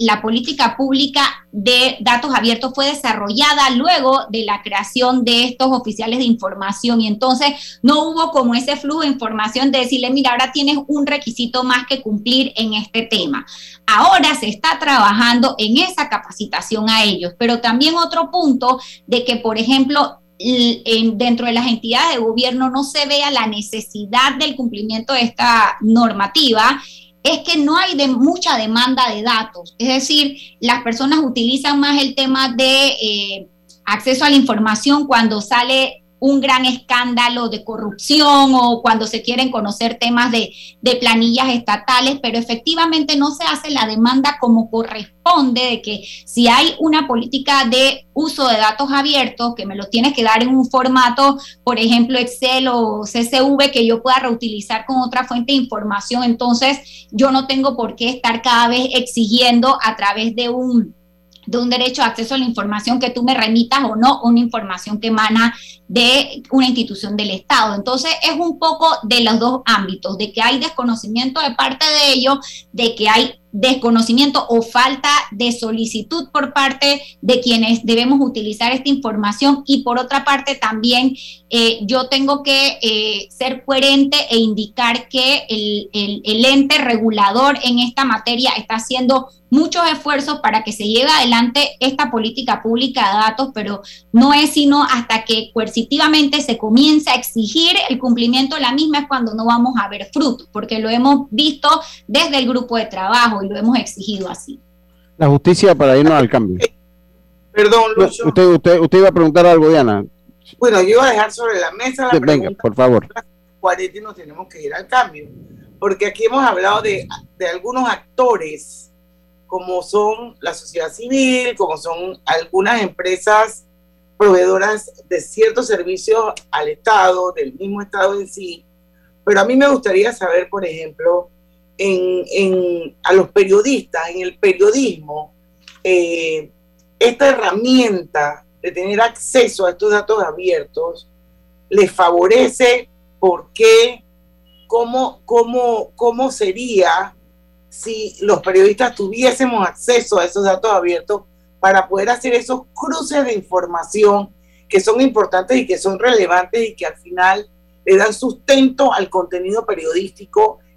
la política pública de datos abiertos fue desarrollada luego de la creación de estos oficiales de información y entonces no hubo como ese flujo de información de decirle, mira, ahora tienes un requisito más que cumplir en este tema. Ahora se está trabajando en esa capacitación a ellos, pero también otro punto de que, por ejemplo, dentro de las entidades de gobierno no se vea la necesidad del cumplimiento de esta normativa es que no hay de mucha demanda de datos. Es decir, las personas utilizan más el tema de eh, acceso a la información cuando sale un gran escándalo de corrupción o cuando se quieren conocer temas de, planillas estatales, pero efectivamente no se hace la demanda como corresponde de que si hay una política de uso de datos abiertos, que me los tienes que dar en un formato, por ejemplo, Excel o CSV, que yo pueda reutilizar con otra fuente de información, entonces yo no tengo por qué estar cada vez exigiendo a través de un de un derecho de acceso a la información que tú me remitas o no, una información que emana de una institución del Estado. Entonces es un poco de los dos ámbitos, de que hay desconocimiento de parte de ellos, de que hay desconocimiento o falta de solicitud por parte de quienes debemos utilizar esta información. Y por otra parte también eh, yo tengo que eh, ser coherente e indicar que el, el ente regulador en esta materia está haciendo muchos esfuerzos para que se lleve adelante esta política pública de datos, pero no es sino hasta que coercitivamente se comience a exigir el cumplimiento de la misma es cuando no vamos a ver frutos, porque lo hemos visto desde el grupo de trabajo y lo hemos exigido así. La justicia para irnos al cambio. Perdón, Lucho. Usted, usted, usted iba a preguntar algo, Diana. Bueno, yo iba a dejar sobre la mesa la Venga, por favor. y nos tenemos que ir al cambio, porque aquí hemos hablado de, de algunos actores como son la sociedad civil, como son algunas empresas proveedoras de ciertos servicios al Estado, del mismo Estado en sí. Pero a mí me gustaría saber, por ejemplo, en, a los periodistas, en el periodismo, eh, esta herramienta de tener acceso a estos datos abiertos les favorece, ¿por qué? ¿Cómo, cómo, cómo sería si los periodistas tuviésemos acceso a esos datos abiertos para poder hacer esos cruces de información que son importantes y que son relevantes y que al final le dan sustento al contenido periodístico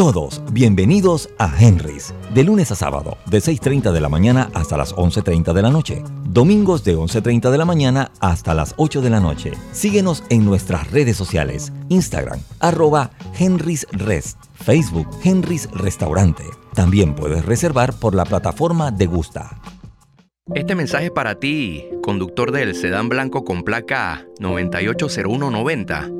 Todos bienvenidos a Henry's, de lunes a sábado, de 6.30 de la mañana hasta las 11.30 de la noche. Domingos de 11.30 de la mañana hasta las 8 de la noche. Síguenos en nuestras redes sociales, Instagram, arroba Henry's Rest, Facebook Henry's Restaurante. También puedes reservar por la plataforma de Gusta. Este mensaje es para ti, conductor del sedán blanco con placa 980190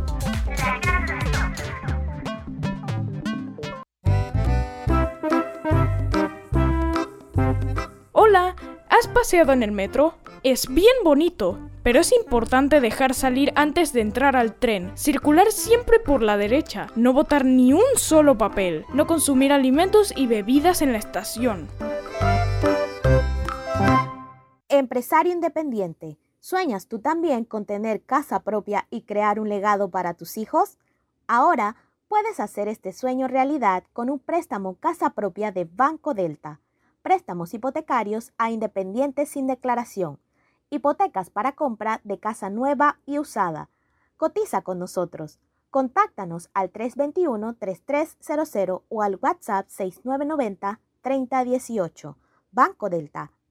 paseado en el metro? Es bien bonito, pero es importante dejar salir antes de entrar al tren, circular siempre por la derecha, no botar ni un solo papel, no consumir alimentos y bebidas en la estación. Empresario independiente, ¿sueñas tú también con tener casa propia y crear un legado para tus hijos? Ahora puedes hacer este sueño realidad con un préstamo casa propia de Banco Delta. Préstamos hipotecarios a independientes sin declaración hipotecas para compra de casa nueva y usada. Cotiza con nosotros. Contáctanos al 321-3300 o al WhatsApp 6990-3018. Banco Delta,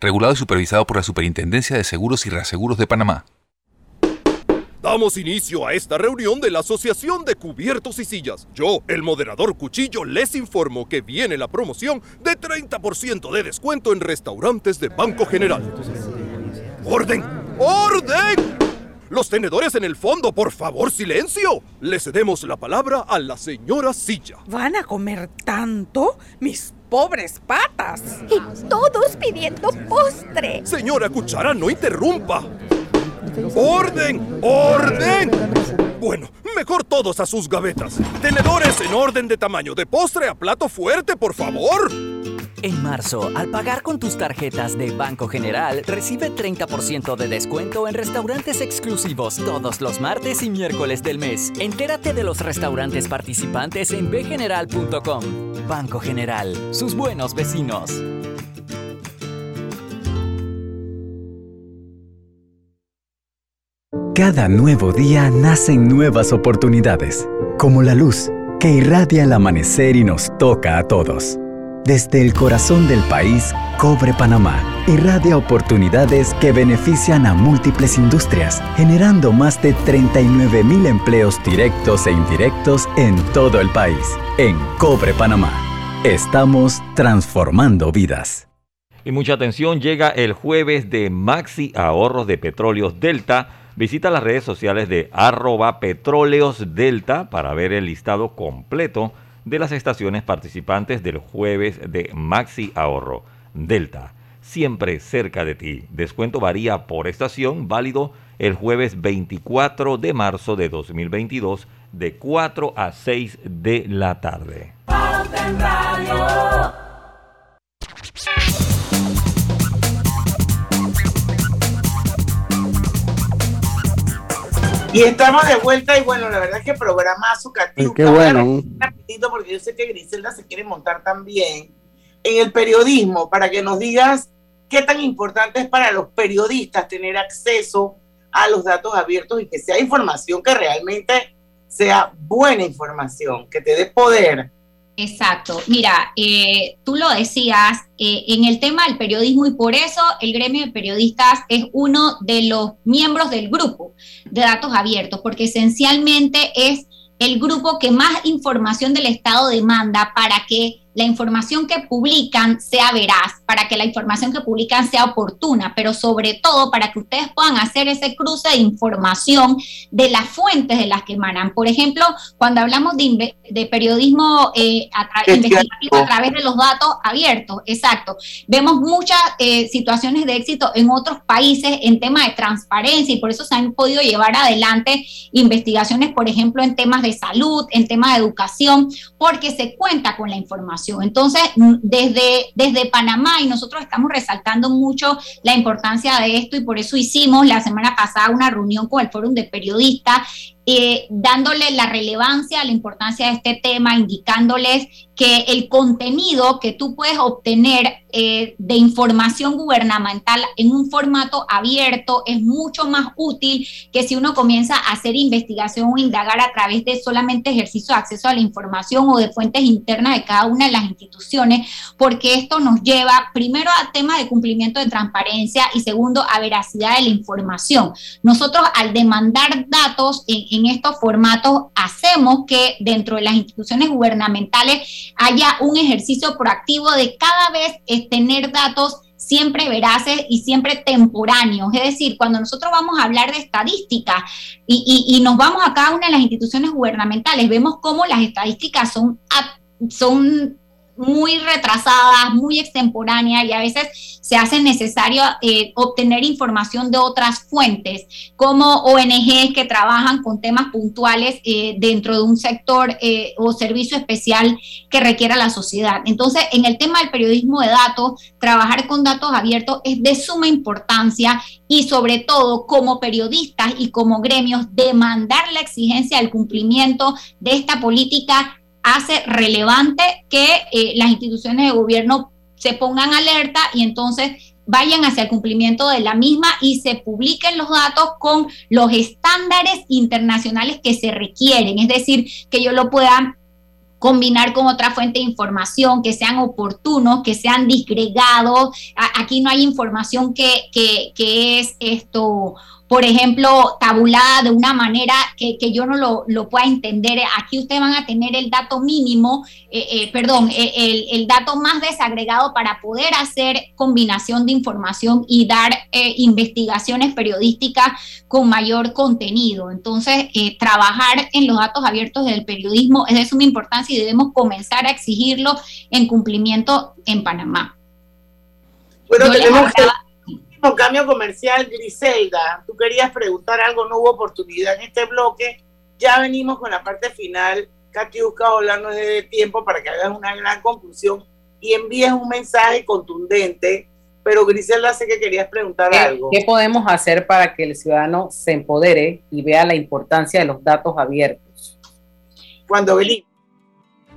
regulado y supervisado por la Superintendencia de Seguros y Reaseguros de Panamá. Damos inicio a esta reunión de la Asociación de Cubiertos y Sillas. Yo, el moderador Cuchillo, les informo que viene la promoción de 30% de descuento en restaurantes de Banco General. ¡Orden! ¡Orden! Los tenedores en el fondo, por favor, silencio. Le cedemos la palabra a la señora Silla. ¿Van a comer tanto? Mis pobres patas. Y todos pidiendo postre. Señora Cuchara, no interrumpa. ¡Orden! ¡Orden! Bueno, mejor todos a sus gavetas. Tenedores en orden de tamaño, de postre a plato fuerte, por favor. En marzo, al pagar con tus tarjetas de Banco General, recibe 30% de descuento en restaurantes exclusivos todos los martes y miércoles del mes. Entérate de los restaurantes participantes en bgeneral.com. Banco General, sus buenos vecinos. Cada nuevo día nacen nuevas oportunidades, como la luz que irradia el amanecer y nos toca a todos. Desde el corazón del país, Cobre Panamá irradia oportunidades que benefician a múltiples industrias, generando más de 39 mil empleos directos e indirectos en todo el país. En Cobre Panamá, estamos transformando vidas. Y mucha atención, llega el jueves de Maxi Ahorros de Petróleos Delta. Visita las redes sociales de arroba petróleos delta para ver el listado completo de las estaciones participantes del jueves de Maxi Ahorro. Delta, siempre cerca de ti. Descuento varía por estación, válido el jueves 24 de marzo de 2022 de 4 a 6 de la tarde. Y estamos de vuelta y bueno, la verdad es que programa Azucativo. Qué bueno. Rapidito porque yo sé que Griselda se quiere montar también en el periodismo para que nos digas qué tan importante es para los periodistas tener acceso a los datos abiertos y que sea información que realmente sea buena información, que te dé poder. Exacto. Mira, eh, tú lo decías eh, en el tema del periodismo y por eso el gremio de periodistas es uno de los miembros del grupo de datos abiertos, porque esencialmente es el grupo que más información del Estado demanda para que la información que publican sea veraz, para que la información que publican sea oportuna, pero sobre todo para que ustedes puedan hacer ese cruce de información de las fuentes de las que emanan. Por ejemplo, cuando hablamos de, periodismo eh, investigativo a través de los datos abiertos, exacto, vemos muchas eh, situaciones de éxito en otros países en tema de transparencia y por eso se han podido llevar adelante investigaciones, por ejemplo, en temas de salud, en temas de educación, porque se cuenta con la información Entonces, mm, desde, desde Panamá, y nosotros estamos resaltando mucho la importancia de esto, y por eso hicimos la semana pasada una reunión con el Fórum de Periodistas eh, dándole la relevancia, la importancia de este tema, indicándoles que el contenido que tú puedes obtener eh, de información gubernamental en un formato abierto es mucho más útil que si uno comienza a hacer investigación o indagar a través de solamente ejercicio de acceso a la información o de fuentes internas de cada una de las instituciones, porque esto nos lleva primero a temas de cumplimiento de transparencia y segundo a veracidad de la información. Nosotros al demandar datos en en estos formatos hacemos que dentro de las instituciones gubernamentales haya un ejercicio proactivo de cada vez tener datos siempre veraces y siempre temporáneos. Es decir, cuando nosotros vamos a hablar de estadística y, y, nos vamos a cada una de las instituciones gubernamentales, vemos cómo las estadísticas son, son muy retrasadas, muy extemporáneas y a veces se hace necesario eh, obtener información de otras fuentes, como ONGs que trabajan con temas puntuales eh, dentro de un sector eh, o servicio especial que requiera la sociedad. Entonces, en el tema del periodismo de datos, trabajar con datos abiertos es de suma importancia y sobre todo como periodistas y como gremios demandar la exigencia del cumplimiento de esta política hace relevante que eh, las instituciones de gobierno se pongan alerta y entonces vayan hacia el cumplimiento de la misma y se publiquen los datos con los estándares internacionales que se requieren, es decir, que yo lo pueda combinar con otra fuente de información, que sean oportunos, que sean disgregados. Aquí no hay información que, que, que es esto por ejemplo, tabulada de una manera que, yo no lo, pueda entender. Aquí ustedes van a tener el dato mínimo, eh, eh, perdón, eh, el, dato más desagregado para poder hacer combinación de información y dar investigaciones periodísticas con mayor contenido. Entonces, trabajar en los datos abiertos del periodismo es de suma importancia y debemos comenzar a exigirlo en cumplimiento en Panamá. Bueno, tenemos cambio comercial, Griselda, tú querías preguntar algo, no hubo oportunidad en este bloque. Ya venimos con la parte final. Katiuska, es de tiempo para que hagas una gran conclusión y envíes un mensaje contundente. Pero Griselda, sé que querías preguntar algo. ¿Qué podemos hacer para que el ciudadano se empodere y vea la importancia de los datos abiertos? Cuando venimos.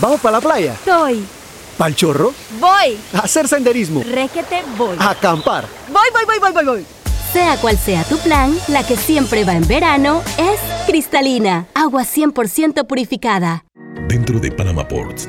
¿Vamos para la playa? Soy. ¿Pal chorro? Voy. A hacer senderismo. Requete, voy. A acampar. Voy, voy, voy, voy, voy, voy. Sea cual sea tu plan, la que siempre va en verano es cristalina, agua 100% purificada. Dentro de Panama Ports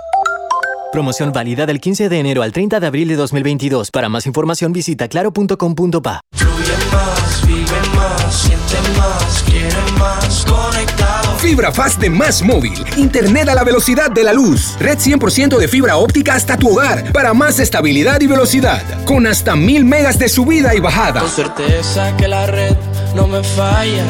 Promoción válida del 15 de enero al 30 de abril de 2022. Para más información visita claro.com.pa. Fibra Fast de Más Móvil. Internet a la velocidad de la luz. Red 100% de fibra óptica hasta tu hogar. Para más estabilidad y velocidad. Con hasta mil megas de subida y bajada. Con certeza que la red no me falla.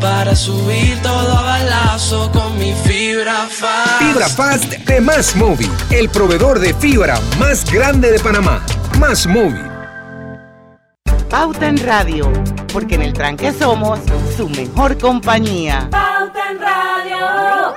Para subir todo a lazo con mi fibra fast. Fibra Fast de Más Móvil. El proveedor de fibra más grande de Panamá. Más Móvil. Pauta en Radio, porque en el tranque somos su mejor compañía. Pauta en Radio.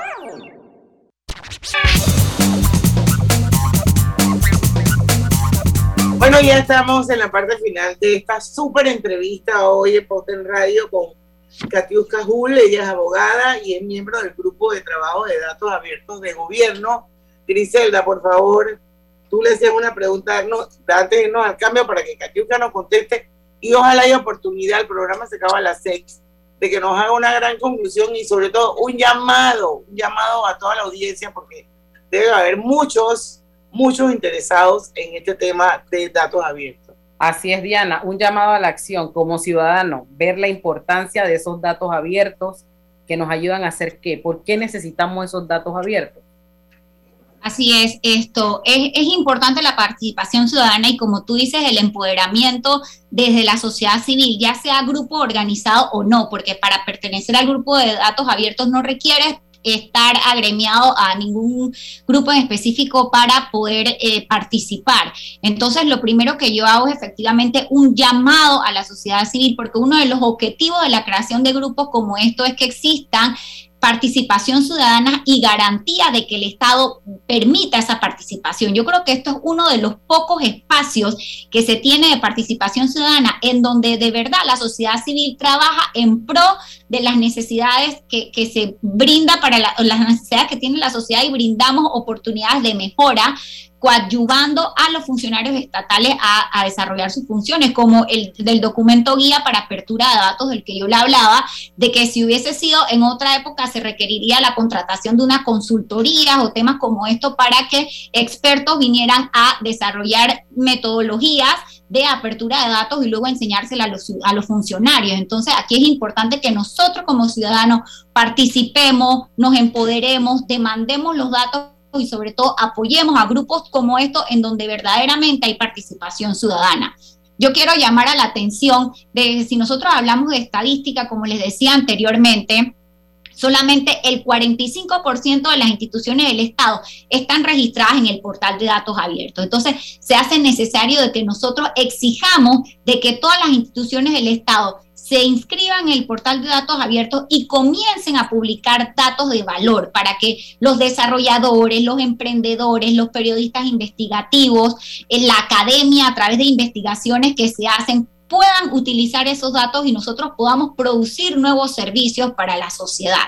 Bueno, ya estamos en la parte final de esta súper entrevista hoy en Pauta en Radio con Katiuska Jul, ella es abogada y es miembro del grupo de trabajo de datos abiertos de gobierno. Griselda, por favor, tú le hacías una pregunta no, antes de al cambio para que Katiuska nos conteste y ojalá haya oportunidad, el programa se acaba a las seis, de que nos haga una gran conclusión y sobre todo un llamado, un llamado a toda la audiencia porque debe haber muchos, muchos interesados en este tema de datos abiertos. Así es, Diana, un llamado a la acción como ciudadano, ver la importancia de esos datos abiertos que nos ayudan a hacer qué, por qué necesitamos esos datos abiertos. Así es, esto es, importante la participación ciudadana y como tú dices, el empoderamiento desde la sociedad civil, ya sea grupo organizado o no, porque para pertenecer al grupo de datos abiertos no requiere estar agremiado a ningún grupo en específico para poder eh, participar. Entonces, lo primero que yo hago es efectivamente un llamado a la sociedad civil, porque uno de los objetivos de la creación de grupos como esto es que existan participación ciudadana y garantía de que el Estado permita esa participación. Yo creo que esto es uno de los pocos espacios que se tiene de participación ciudadana en donde de verdad la sociedad civil trabaja en pro de las necesidades que, que se brinda para la, las necesidades que tiene la sociedad y brindamos oportunidades de mejora coadyuvando a los funcionarios estatales a, desarrollar sus funciones, como el del documento guía para apertura de datos del que yo le hablaba, de que si hubiese sido en otra época se requeriría la contratación de una consultoría o temas como esto para que expertos vinieran a desarrollar metodologías de apertura de datos y luego enseñársela a los, a los funcionarios. Entonces, aquí es importante que nosotros como ciudadanos participemos, nos empoderemos, demandemos los datos y sobre todo apoyemos a grupos como estos en donde verdaderamente hay participación ciudadana. Yo quiero llamar a la atención de si nosotros hablamos de estadística, como les decía anteriormente, solamente el 45% de las instituciones del Estado están registradas en el portal de datos abiertos. Entonces, se hace necesario de que nosotros exijamos de que todas las instituciones del Estado se inscriban en el portal de datos abiertos y comiencen a publicar datos de valor para que los desarrolladores, los emprendedores, los periodistas investigativos, en la academia a través de investigaciones que se hacen puedan utilizar esos datos y nosotros podamos producir nuevos servicios para la sociedad.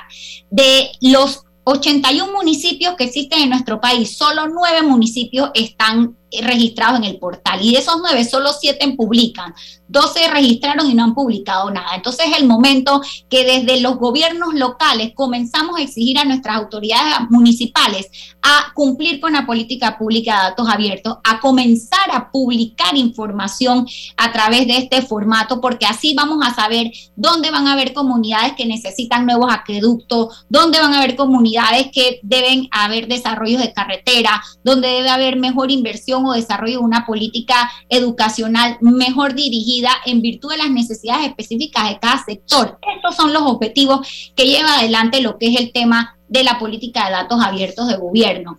De los 81 municipios que existen en nuestro país, solo nueve municipios están registrados en el portal y de esos nueve, solo siete publican. 12 registraron y no han publicado nada. Entonces es el momento que desde los gobiernos locales comenzamos a exigir a nuestras autoridades municipales a cumplir con la política pública de datos abiertos, a comenzar a publicar información a través de este formato, porque así vamos a saber dónde van a haber comunidades que necesitan nuevos acueductos, dónde van a haber comunidades que deben haber desarrollos de carretera, dónde debe haber mejor inversión desarrollo de una política educacional mejor dirigida en virtud de las necesidades específicas de cada sector. Estos son los objetivos que lleva adelante lo que es el tema de la política de datos abiertos de gobierno.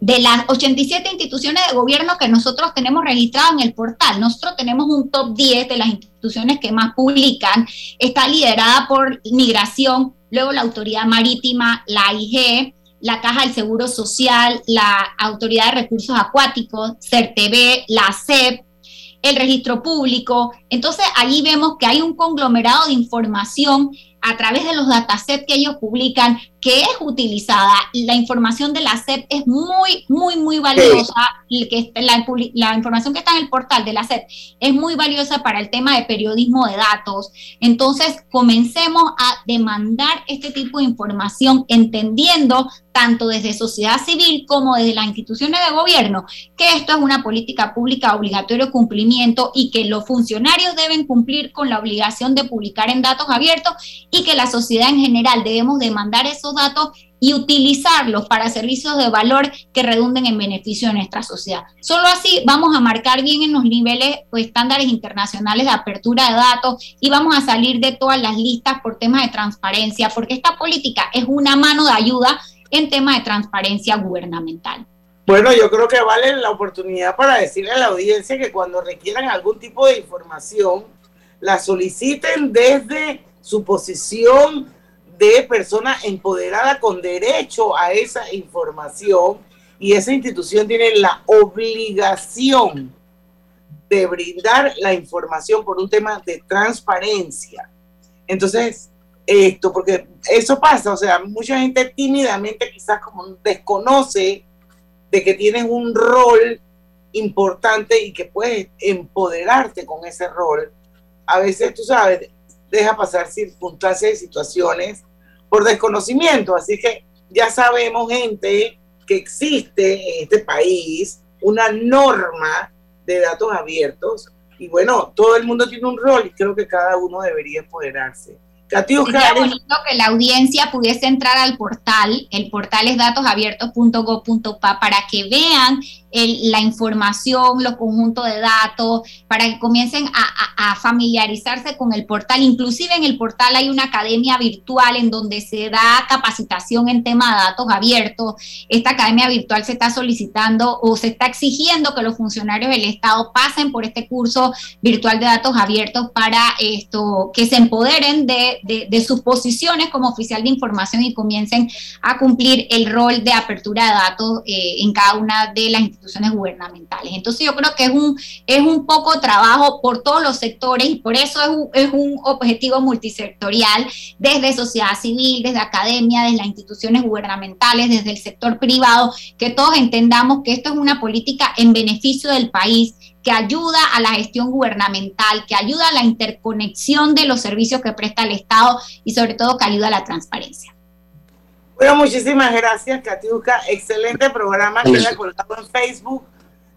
De las 87 instituciones de gobierno que nosotros tenemos registradas en el portal, nosotros tenemos un top 10 de las instituciones que más publican. Está liderada por Migración, luego la Autoridad Marítima, la AIG, la Caja del Seguro Social, la Autoridad de Recursos Acuáticos, CERTV, la CEP, el registro público. Entonces, allí vemos que hay un conglomerado de información a través de los datasets que ellos publican, que es utilizada. La información de la SEP es muy, muy, muy valiosa. Que la, la, información que está en el portal de la SEP es muy valiosa para el tema de periodismo de datos. Entonces, comencemos a demandar este tipo de información, entendiendo tanto desde sociedad civil como desde las instituciones de gobierno, que esto es una política pública obligatorio cumplimiento y que los funcionarios deben cumplir con la obligación de publicar en datos abiertos y que la sociedad en general debemos demandar esos datos y utilizarlos para servicios de valor que redunden en beneficio de nuestra sociedad. Solo así vamos a marcar bien en los niveles o estándares internacionales de apertura de datos y vamos a salir de todas las listas por temas de transparencia, porque esta política es una mano de ayuda en temas de transparencia gubernamental. Bueno, yo creo que vale la oportunidad para decirle a la audiencia que cuando requieran algún tipo de información, la soliciten desde su posición de persona empoderada con derecho a esa información y esa institución tiene la obligación de brindar la información por un tema de transparencia. Entonces, esto, porque eso pasa, o sea, mucha gente tímidamente quizás como desconoce de que tienes un rol importante y que puedes empoderarte con ese rol. A veces, tú sabes, deja pasar circunstancias y situaciones por desconocimiento. Así que ya sabemos, gente, que existe en este país una norma de datos abiertos y bueno, todo el mundo tiene un rol y creo que cada uno debería empoderarse. Sería bonito que la audiencia pudiese entrar al portal, el portal es datosabiertos.gov.pa para que vean la información, los conjuntos de datos, para que comiencen a, familiarizarse con el portal. Inclusive en el portal hay una academia virtual en donde se da capacitación en tema de datos abiertos. Esta academia virtual se está solicitando o se está exigiendo que los funcionarios del Estado pasen por este curso virtual de datos abiertos para esto, que se empoderen de, sus posiciones como oficial de información y comiencen a cumplir el rol de apertura de datos eh, en cada una de las instituciones instituciones gubernamentales. Entonces yo creo que es un, es un poco trabajo por todos los sectores y por eso es un, es un objetivo multisectorial desde sociedad civil, desde academia, desde las instituciones gubernamentales, desde el sector privado, que todos entendamos que esto es una política en beneficio del país que ayuda a la gestión gubernamental, que ayuda a la interconexión de los servicios que presta el Estado y sobre todo que ayuda a la transparencia. Bueno, muchísimas gracias, Katiuska. Excelente programa. Queda colgado en Facebook.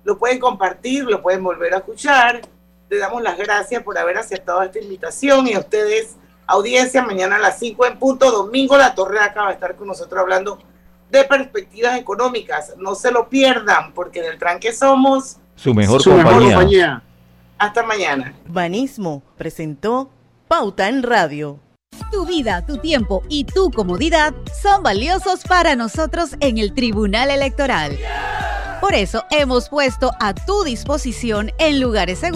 Lo pueden compartir, lo pueden volver a escuchar. Le damos las gracias por haber aceptado esta invitación y a ustedes, audiencia, mañana a las 5 en punto, domingo, la Torre acaba de estar con nosotros hablando de perspectivas económicas. No se lo pierdan, porque en el tranque somos su mejor, compañía. Hasta mañana. Banismo presentó Pauta en Radio. Tu vida, tu tiempo y tu comodidad son valiosos para nosotros en el Tribunal Electoral. Por eso hemos puesto a tu disposición en lugares seguros